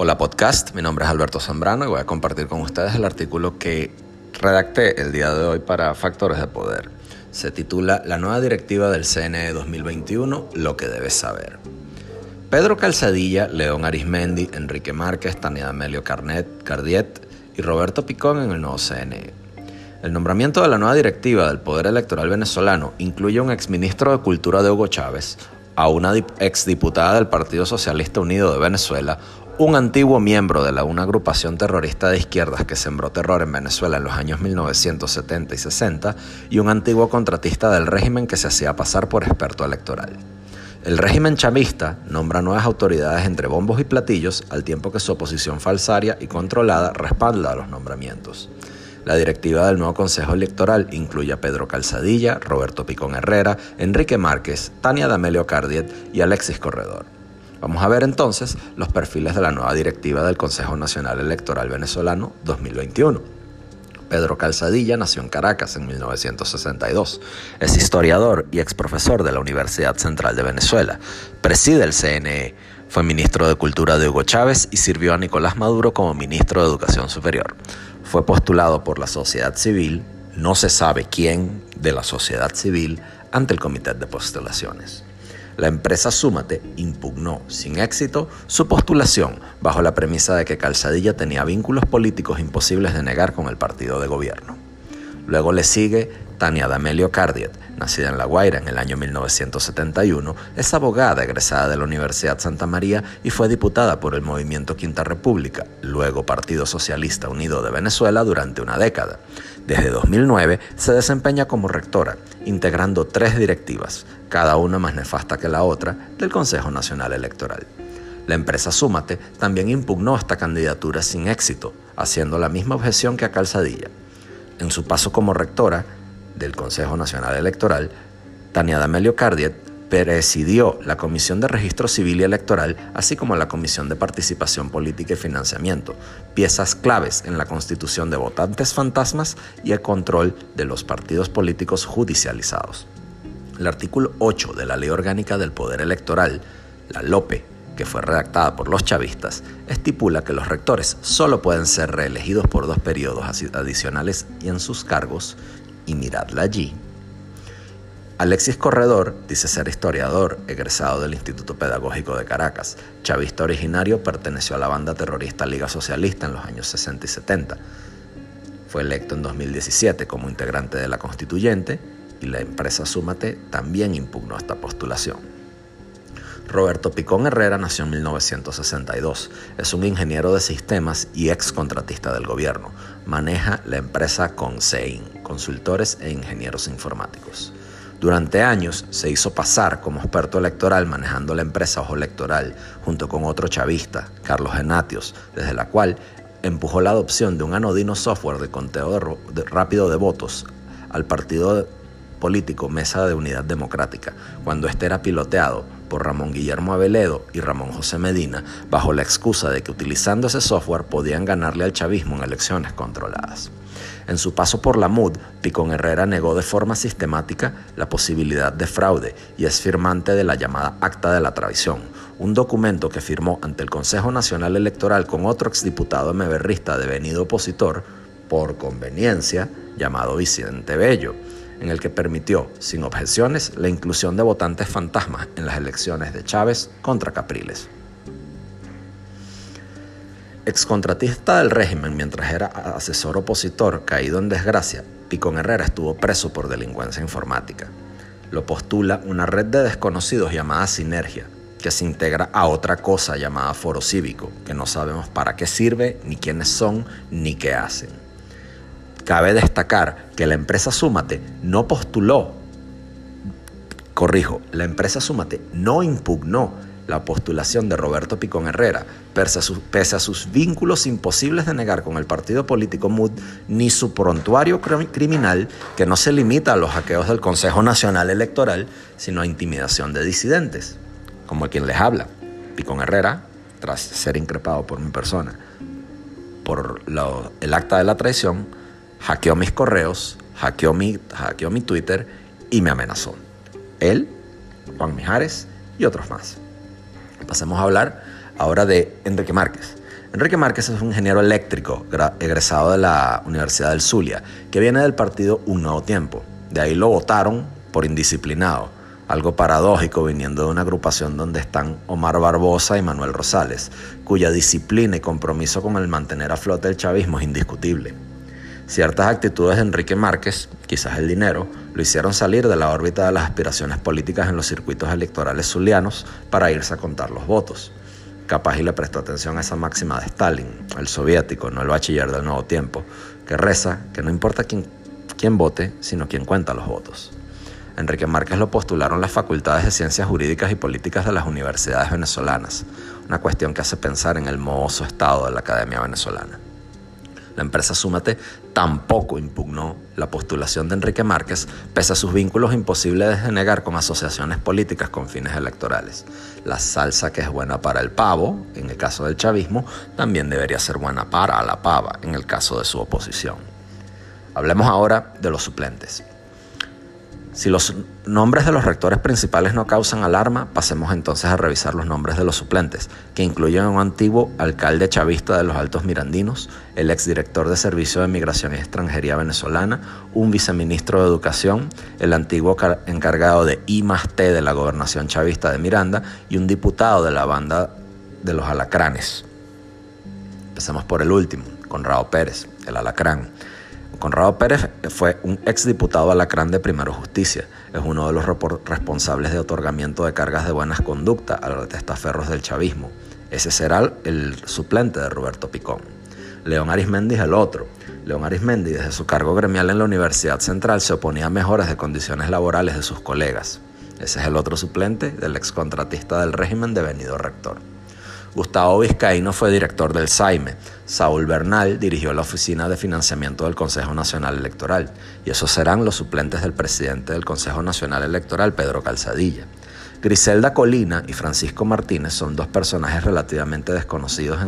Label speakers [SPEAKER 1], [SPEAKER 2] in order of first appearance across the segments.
[SPEAKER 1] Hola podcast, mi nombre es Alberto Zambrano y voy a compartir con ustedes el artículo que redacté el día de hoy para Factores de Poder. Se titula La nueva directiva del CNE 2021, lo que debes saber. Pedro Calzadilla, León Arismendi, Enrique Márquez, Tania Amelio Carnet, Cardiet y Roberto Picón en el nuevo CNE. El nombramiento de la nueva directiva del Poder Electoral venezolano incluye a un exministro de Cultura de Hugo Chávez, a una exdiputada del Partido Socialista Unido de Venezuela, un antiguo miembro de la, una agrupación terrorista de izquierdas que sembró terror en Venezuela en los años 1970 y 60 y un antiguo contratista del régimen que se hacía pasar por experto electoral. El régimen chavista nombra nuevas autoridades entre bombos y platillos al tiempo que su oposición falsaria y controlada respalda los nombramientos. La directiva del nuevo Consejo Electoral incluye a Pedro Calzadilla, Roberto Picón Herrera, Enrique Márquez, Tania D'Amelio Cardiet y Alexis Corredor. Vamos a ver entonces los perfiles de la nueva directiva del Consejo Nacional Electoral Venezolano 2021. Pedro Calzadilla nació en Caracas en 1962. Es historiador y exprofesor de la Universidad Central de Venezuela. Preside el CNE. Fue ministro de Cultura de Hugo Chávez y sirvió a Nicolás Maduro como ministro de Educación Superior. Fue postulado por la sociedad civil, no se sabe quién de la sociedad civil, ante el Comité de Postulaciones. La empresa Súmate impugnó sin éxito su postulación bajo la premisa de que Calzadilla tenía vínculos políticos imposibles de negar con el partido de gobierno. Luego le sigue Tania D'Amelio Cardiet, nacida en La Guaira en el año 1971, es abogada egresada de la Universidad Santa María y fue diputada por el Movimiento Quinta República, luego Partido Socialista Unido de Venezuela durante una década. Desde 2009 se desempeña como rectora, integrando tres directivas, cada una más nefasta que la otra, del Consejo Nacional Electoral. La empresa Súmate también impugnó esta candidatura sin éxito, haciendo la misma objeción que a Calzadilla. En su paso como rectora del Consejo Nacional Electoral, Tania D'Amelio Cardiet presidió la Comisión de Registro Civil y Electoral, así como la Comisión de Participación Política y Financiamiento, piezas claves en la constitución de votantes fantasmas y el control de los partidos políticos judicializados. El artículo 8 de la Ley Orgánica del Poder Electoral, la LOPE, que fue redactada por los chavistas, estipula que los rectores solo pueden ser reelegidos por dos periodos adicionales y en sus cargos, y miradla allí, Alexis Corredor dice ser historiador, egresado del Instituto Pedagógico de Caracas. Chavista originario, perteneció a la banda terrorista Liga Socialista en los años 60 y 70. Fue electo en 2017 como integrante de la constituyente y la empresa Súmate también impugnó esta postulación. Roberto Picón Herrera nació en 1962. Es un ingeniero de sistemas y ex contratista del gobierno. Maneja la empresa Consein, consultores e ingenieros informáticos. Durante años se hizo pasar como experto electoral manejando la empresa Ojo Electoral junto con otro chavista, Carlos Genatios, desde la cual empujó la adopción de un anodino software de conteo rápido de votos al partido político Mesa de Unidad Democrática, cuando este era piloteado por Ramón Guillermo Aveledo y Ramón José Medina, bajo la excusa de que utilizando ese software podían ganarle al chavismo en elecciones controladas. En su paso por la MUD, Picón Herrera negó de forma sistemática la posibilidad de fraude y es firmante de la llamada Acta de la Traición, un documento que firmó ante el Consejo Nacional Electoral con otro exdiputado meberrista devenido opositor, por conveniencia, llamado Vicente Bello, en el que permitió, sin objeciones, la inclusión de votantes fantasmas en las elecciones de Chávez contra Capriles. Excontratista del régimen mientras era asesor opositor caído en desgracia, Picón Herrera estuvo preso por delincuencia informática. Lo postula una red de desconocidos llamada Sinergia, que se integra a otra cosa llamada Foro Cívico, que no sabemos para qué sirve, ni quiénes son, ni qué hacen. Cabe destacar que la empresa Súmate no postuló, corrijo, la empresa Súmate no impugnó la postulación de Roberto Picón Herrera, pese a, sus vínculos imposibles de negar con el partido político MUD, ni su prontuario criminal, que no se limita a los hackeos del Consejo Nacional Electoral, sino a intimidación de disidentes, como el quien les habla. Picón Herrera, tras ser increpado por mi persona por el acta de la traición, hackeó mis correos, hackeó mi, hackeó mi Twitter y me amenazó. Él, Juan Mijares y otros más. Pasemos a hablar ahora de Enrique Márquez. Enrique Márquez es un ingeniero eléctrico egresado de la Universidad del Zulia, que viene del partido Un Nuevo Tiempo. De ahí lo votaron por indisciplinado, algo paradójico viniendo de una agrupación donde están Omar Barbosa y Manuel Rosales, cuya disciplina y compromiso con el mantener a flote el chavismo es indiscutible. Ciertas actitudes de Enrique Márquez, quizás el dinero, lo hicieron salir de la órbita de las aspiraciones políticas en los circuitos electorales zulianos para irse a contar los votos. Capaz y le prestó atención a esa máxima de Stalin, el soviético, no el bachiller del nuevo tiempo, que reza que no importa quién, quién vote, sino quién cuenta los votos. Enrique Márquez lo postularon las facultades de Ciencias Jurídicas y Políticas de las universidades venezolanas, una cuestión que hace pensar en el mohoso estado de la Academia Venezolana. La empresa Súmate tampoco impugnó la postulación de Enrique Márquez, pese a sus vínculos imposibles de negar con asociaciones políticas con fines electorales. La salsa que es buena para el pavo, en el caso del chavismo, también debería ser buena para la pava, en el caso de su oposición. Hablemos ahora de los suplentes. Si los nombres de los rectores principales no causan alarma, pasemos entonces a revisar los nombres de los suplentes, que incluyen a un antiguo alcalde chavista de los Altos Mirandinos, el exdirector de Servicio de Migración y Extranjería venezolana, un viceministro de Educación, el antiguo encargado de I T de la gobernación chavista de Miranda y un diputado de la banda de los alacranes. Empecemos por el último, Conrado Pérez, el alacrán. Conrado Pérez fue un exdiputado alacrán de Primero Justicia. Es uno de los responsables de otorgamiento de cargas de buenas conductas a los testaferros del chavismo. Ese será el suplente de Roberto Picón. León Arismendi es el otro. León Arismendi, desde su cargo gremial en la Universidad Central, se oponía a mejoras de condiciones laborales de sus colegas. Ese es el otro suplente del excontratista del régimen devenido rector. Gustavo Vizcaíno fue director del SAIME. Saúl Bernal dirigió la Oficina de Financiamiento del Consejo Nacional Electoral. Y esos serán los suplentes del presidente del Consejo Nacional Electoral, Pedro Calzadilla. Griselda Colina y Francisco Martínez son dos personajes relativamente desconocidos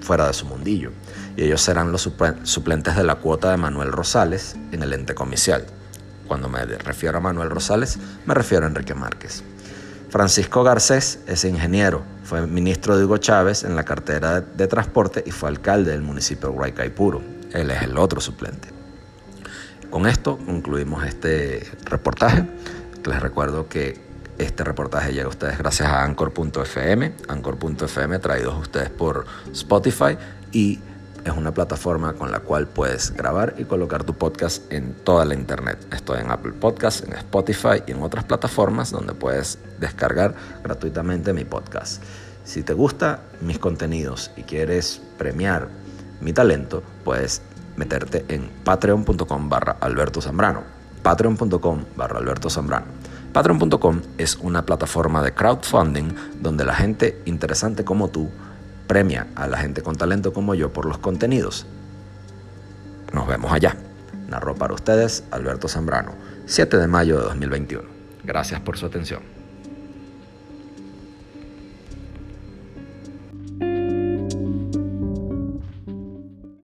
[SPEAKER 1] fuera de su mundillo, y ellos serán los suplentes de la cuota de Manuel Rosales en el ente comicial. Cuando me refiero a Manuel Rosales, me refiero a Enrique Márquez. Francisco Garcés es ingeniero, fue ministro de Hugo Chávez en la cartera de, transporte y fue alcalde del municipio de Guaycaipuro. Él es el otro suplente. Con esto concluimos este reportaje. Les recuerdo que este reportaje llega a ustedes gracias a Anchor.fm, Anchor.fm traídos a ustedes por Spotify y es una plataforma con la cual puedes grabar y colocar tu podcast en toda la internet. Estoy en Apple Podcasts, en Spotify y en otras plataformas donde puedes descargar gratuitamente mi podcast. Si te gusta mis contenidos y quieres premiar mi talento, puedes meterte en patreon.com barra Alberto Zambrano. Patreon.com barra Alberto Zambrano. Patreon.com es una plataforma de crowdfunding donde la gente interesante como tú premia a la gente con talento como yo por los contenidos. Nos vemos allá. Narró para ustedes Alberto Zambrano, 7 de mayo de 2021. Gracias por su atención.